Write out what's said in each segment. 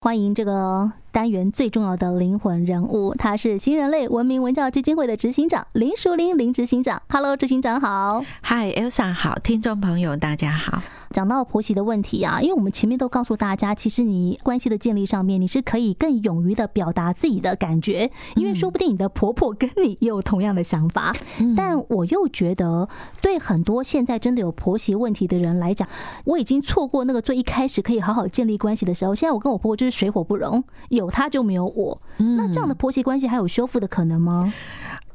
欢迎这个单元最重要的灵魂人物，他是新人类文明文教基金会的执行长林淑玲林执行长。Hello，执行长好。Hi，Elsa 好，听众朋友大家好。讲到婆媳的问题啊，因为我们前面都告诉大家，其实你关系的建立上面，你是可以更勇于的表达自己的感觉，因为说不定你的婆婆跟你也有同样的想法。但我又觉得，对很多现在真的有婆媳问题的人来讲，我已经错过那个最一开始可以好好建立关系的时候。现在我跟我婆婆就是水火不容，有她就没有我。那这样的婆媳关系还有修复的可能吗？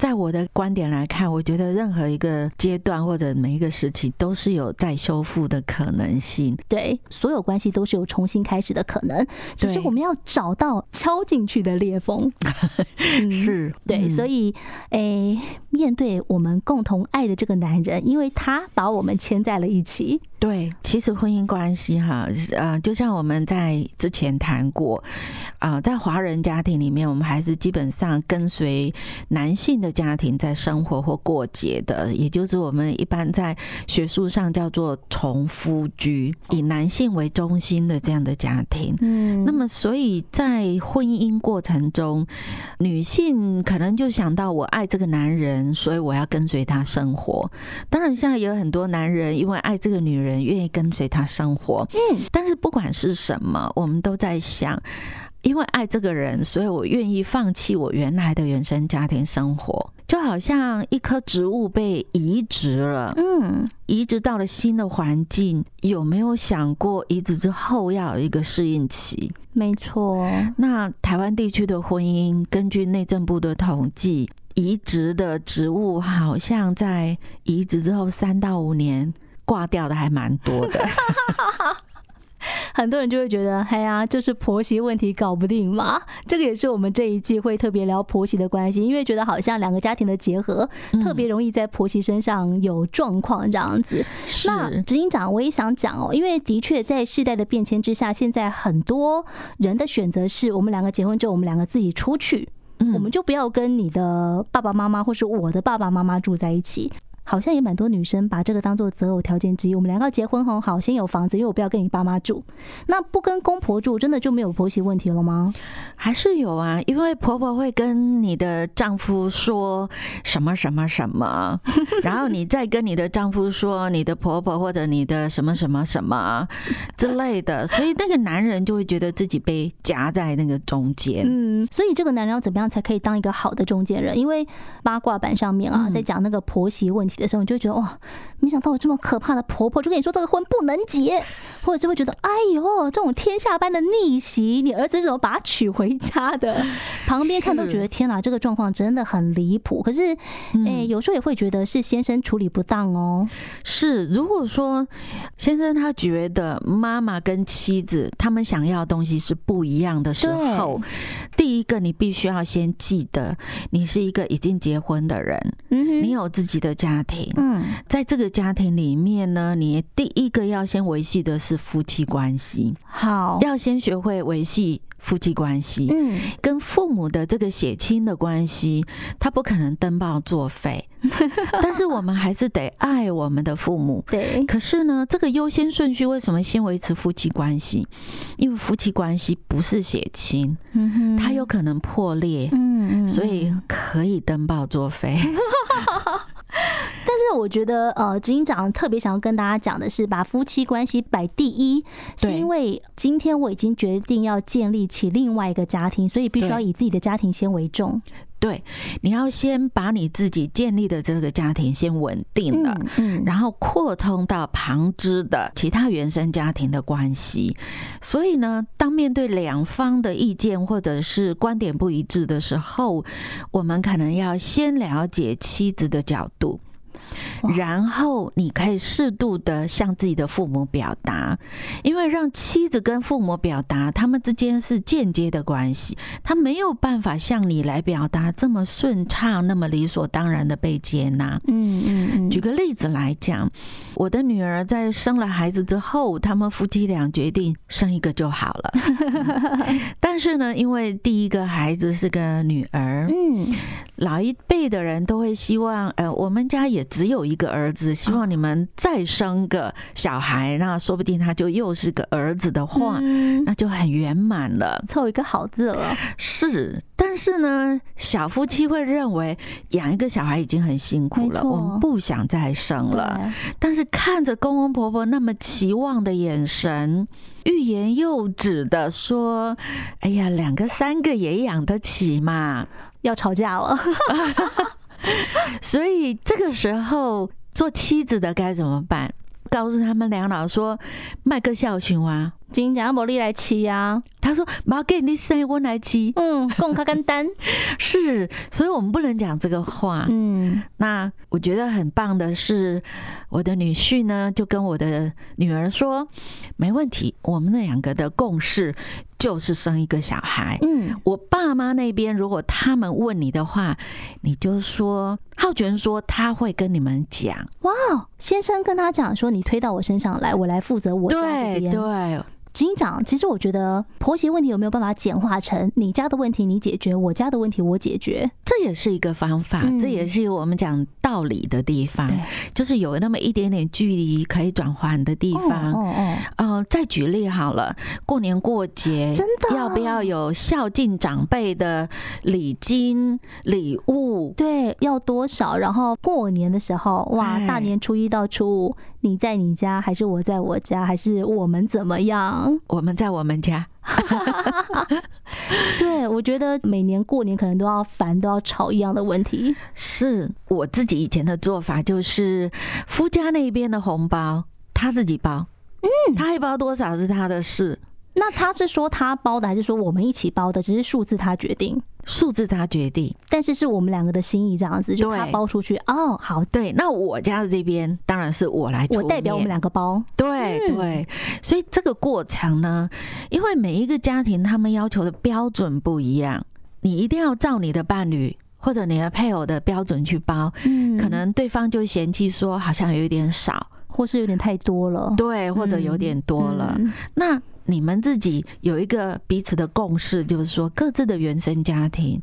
在我的观点来看，我觉得任何一个阶段或者每一个时期都是有再修复的可能性。对，所有关系都是有重新开始的可能，只是我们要找到敲进去的裂缝。是，对，所以，诶，面对我们共同爱的这个男人，因为他把我们牵在了一起。对，其实婚姻关系哈，呃，就像我们在之前谈过，啊，在华人家庭里面，我们还是基本上跟随男性的。家庭在生活或过节的，也就是我们一般在学术上叫做重夫居，以男性为中心的这样的家庭。嗯，那么所以在婚姻过程中，女性可能就想到我爱这个男人，所以我要跟随他生活。当然，现在也有很多男人因为爱这个女人，愿意跟随他生活。嗯，但是不管是什么，我们都在想。因为爱这个人，所以我愿意放弃我原来的原生家庭生活，就好像一棵植物被移植了，嗯，移植到了新的环境，有没有想过移植之后要有一个适应期？没错。那台湾地区的婚姻，根据内政部的统计，移植的植物好像在移植之后三到五年挂掉的还蛮多的。很多人就会觉得，哎呀，就是婆媳问题搞不定嘛。这个也是我们这一季会特别聊婆媳的关系，因为觉得好像两个家庭的结合特别容易在婆媳身上有状况这样子。那执行长，我也想讲哦，因为的确在世代的变迁之下，现在很多人的选择是我们两个结婚之后，我们两个自己出去，我们就不要跟你的爸爸妈妈或是我的爸爸妈妈住在一起。好像也蛮多女生把这个当做择偶条件之一。我们两个结婚很好，先有房子，因为我不要跟你爸妈住。那不跟公婆住，真的就没有婆媳问题了吗？还是有啊，因为婆婆会跟你的丈夫说什么什么什么，然后你再跟你的丈夫说你的婆婆或者你的什么什么什么之类的，所以那个男人就会觉得自己被夹在那个中间。嗯，所以这个男人要怎么样才可以当一个好的中间人？因为八卦版上面啊，在讲那个婆媳问题的时候，你就会觉得哇，没想到我这么可怕的婆婆，就跟你说这个婚不能结，或者就会觉得哎呦，这种天下般的逆袭，你儿子是怎么把她娶回家的？旁边看都觉得天哪，这个状况真的很离谱。可是，哎，有时候也会觉得是先生处理不当哦。是，如果说先生他觉得妈妈跟妻子他们想要的东西是不一样的时候，第一个你必须要先记得，你是一个已经结婚的人，嗯，你有自己的家庭，嗯，在这个家庭里面呢，你第一个要先维系的是夫妻关系，好，要先学会维系。夫妻关系，嗯，跟父母的这个血亲的关系，他不可能登报作废，但是我们还是得爱我们的父母。对，可是呢，这个优先顺序为什么先维持夫妻关系？因为夫妻关系不是血亲，嗯哼，它有可能破裂，嗯，所以可以登报作废。但是我觉得，呃，执行长特别想要跟大家讲的是，把夫妻关系摆第一，是因为今天我已经决定要建立起另外一个家庭，所以必须要以自己的家庭先为重。对，你要先把你自己建立的这个家庭先稳定了，嗯，然后扩充到旁支的其他原生家庭的关系。所以呢，当面对两方的意见或者是观点不一致的时候，我们可能要先了解妻子的角度。然后你可以适度的向自己的父母表达，因为让妻子跟父母表达，他们之间是间接的关系，他没有办法向你来表达这么顺畅、那么理所当然的被接纳。嗯嗯嗯。举个例子来讲，我的女儿在生了孩子之后，他们夫妻俩决定生一个就好了。但是呢，因为第一个孩子是个女儿，嗯，老一辈的人都会希望，呃，我们家也只有。一个儿子，希望你们再生个小孩，那说不定他就又是个儿子的话，嗯、那就很圆满了，凑一个好字了。是，但是呢，小夫妻会认为养一个小孩已经很辛苦了，我们不想再生了。但是看着公公婆婆那么期望的眼神，欲言又止的说：“哎呀，两个三个也养得起嘛。”要吵架了。所以这个时候，做妻子的该怎么办？告诉他们两老说：“卖个孝训啊，今天我你来骑呀。”他说：“妈给你生我来骑。”嗯，共他干单 是，所以我们不能讲这个话。嗯，那我觉得很棒的是，我的女婿呢就跟我的女儿说：“没问题，我们那两个的共识。”就是生一个小孩。嗯，我爸妈那边如果他们问你的话，你就说浩泉说他会跟你们讲。哇，先生跟他讲说，你推到我身上来，我来负责我家这边。对对。执行长，其实我觉得婆媳问题有没有办法简化成你家的问题你解决，我家的问题我解决，这也是一个方法，这也是我们讲道理的地方，就是有那么一点点距离可以转换的地方。哦哦哦。再举例好了，过年过节，真的要不要有孝敬长辈的礼金礼物？对，要多少？然后过年的时候，哇，大年初一到初五。你在你家还是我在我家，还是我们怎么样？我们在我们家。对，我觉得每年过年可能都要烦，都要吵一样的问题。是我自己以前的做法，就是夫家那边的红包他自己包，嗯，他还包多少是他的事。那他是说他包的，还是说我们一起包的？只是数字他决定。数字他决定，但是是我们两个的心意这样子，就他包出去哦。好，对，那我家的这边当然是我来，我代表我们两个包。对对，所以这个过程呢，因为每一个家庭他们要求的标准不一样，你一定要照你的伴侣或者你的配偶的标准去包，嗯，可能对方就嫌弃说好像有一点少，或是有点太多了，对，或者有点多了，那。你们自己有一个彼此的共识，就是说各自的原生家庭，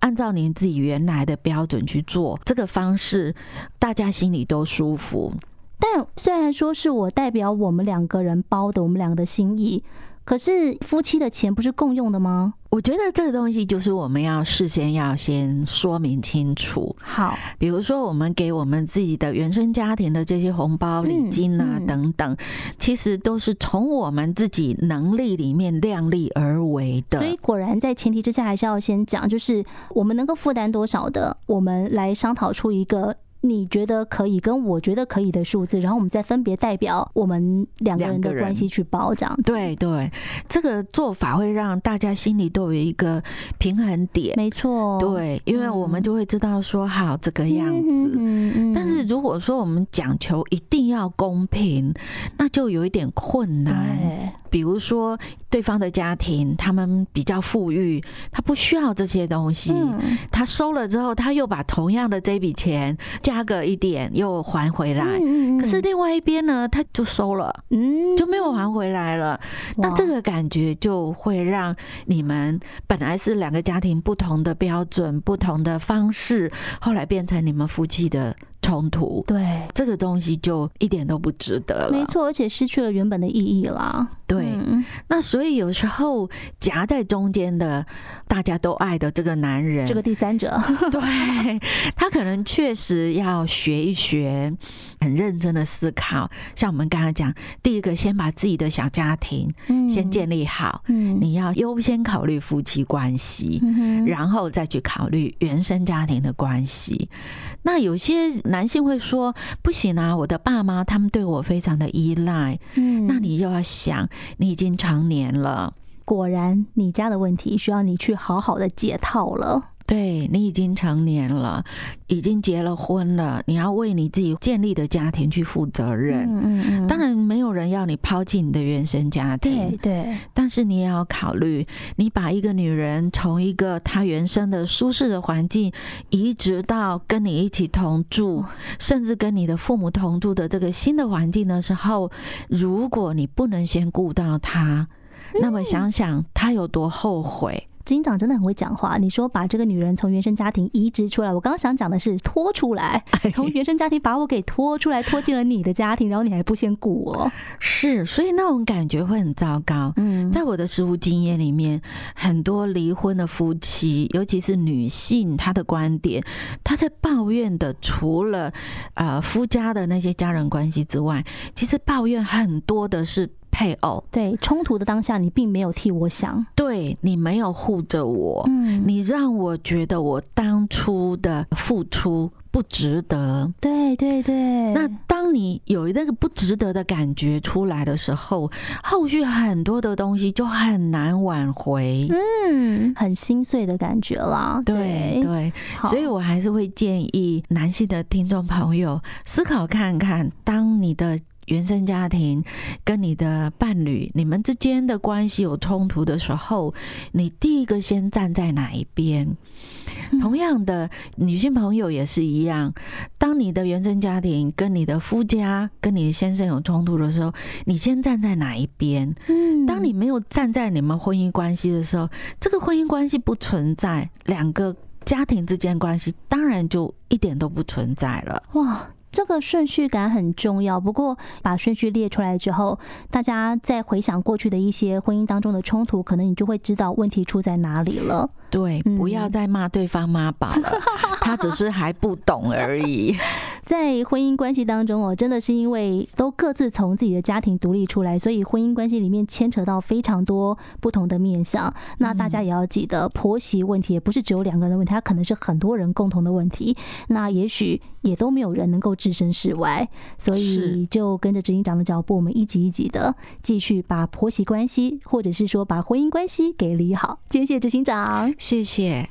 按照您自己原来的标准去做这个方式，大家心里都舒服。但虽然说是我代表我们两个人包的，我们两个的心意。可是夫妻的钱不是共用的吗？我觉得这个东西就是我们要事先要先说明清楚。好，比如说我们给我们自己的原生家庭的这些红包、礼金啊等等，其实都是从我们自己能力里面量力而为的。所以果然在前提之下，还是要先讲，就是我们能够负担多少的，我们来商讨出一个。你觉得可以跟我觉得可以的数字，然后我们再分别代表我们两个人的关系去包这样子。对对，这个做法会让大家心里都有一个平衡点。没错，对，因为我们就会知道说好这个样子。嗯嗯。但是如果说我们讲求一定要公平，那就有一点困难。比如说对方的家庭，他们比较富裕，他不需要这些东西，他收了之后，他又把同样的这笔钱。加个一点又还回来，可是另外一边呢，他就收了，嗯，就没有还回来了。那这个感觉就会让你们本来是两个家庭不同的标准、不同的方式，后来变成你们夫妻的冲突。对，这个东西就一点都不值得了。没错，而且失去了原本的意义啦。对，那所以有时候夹在中间的大家都爱的这个男人，这个第三者，对，他可能确实要学一学，很认真的思考。像我们刚才讲，第一个先把自己的小家庭先建立好，嗯，你要优先考虑夫妻关系，然后再去考虑原生家庭的关系。那有些男性会说：“不行啊，我的爸妈他们对我非常的依赖。”嗯，那你又要想，你已经成年了，果然你家的问题需要你去好好的解套了。对，你已经成年了，已经结了婚了，你要为你自己建立的家庭去负责任。嗯嗯嗯。当然，没有人要你抛弃你的原生家庭。对对。但是你也要考虑，你把一个女人从一个她原生的舒适的环境，移植到跟你一起同住，甚至跟你的父母同住的这个新的环境的时候，如果你不能先顾到她，那么想想她有多后悔。执行长真的很会讲话。你说把这个女人从原生家庭移植出来，我刚刚想讲的是拖出来，从原生家庭把我给拖出来，拖进了你的家庭，然后你还不先顾我，是，所以那种感觉会很糟糕。嗯，在我的实务经验里面，很多离婚的夫妻，尤其是女性，她的观点，她在抱怨的，除了呃夫家的那些家人关系之外，其实抱怨很多的是。配偶，对，冲突的当下，你并没有替我想，对，你没有护着我，嗯，你让我觉得我当初的付出不值得，对对对。那当你有那个不值得的感觉出来的时候，后续很多的东西就很难挽回，嗯，很心碎的感觉啦。对对，对，所以我还是会建议男性的听众朋友思考看看，当你的。原生家庭跟你的伴侣，你们之间的关系有冲突的时候，你第一个先站在哪一边？同样的，女性朋友也是一样。当你的原生家庭跟你的夫家、跟你的先生有冲突的时候，你先站在哪一边？嗯，当你没有站在你们婚姻关系的时候，这个婚姻关系不存在，两个家庭之间关系当然就一点都不存在了。哇！这个顺序感很重要，不过把顺序列出来之后，大家再回想过去的一些婚姻当中的冲突，可能你就会知道问题出在哪里了。对，不要再骂对方妈宝了，他只是还不懂而已。在婚姻关系当中哦，真的是因为都各自从自己的家庭独立出来，所以婚姻关系里面牵扯到非常多不同的面向。那大家也要记得，婆媳问题也不是只有两个人的问题，它可能是很多人共同的问题。那也许也都没有人能够置身事外，所以就跟着执行长的脚步，我们一级一级的继续把婆媳关系，或者是说把婚姻关系给理好。谢谢执行长。谢谢。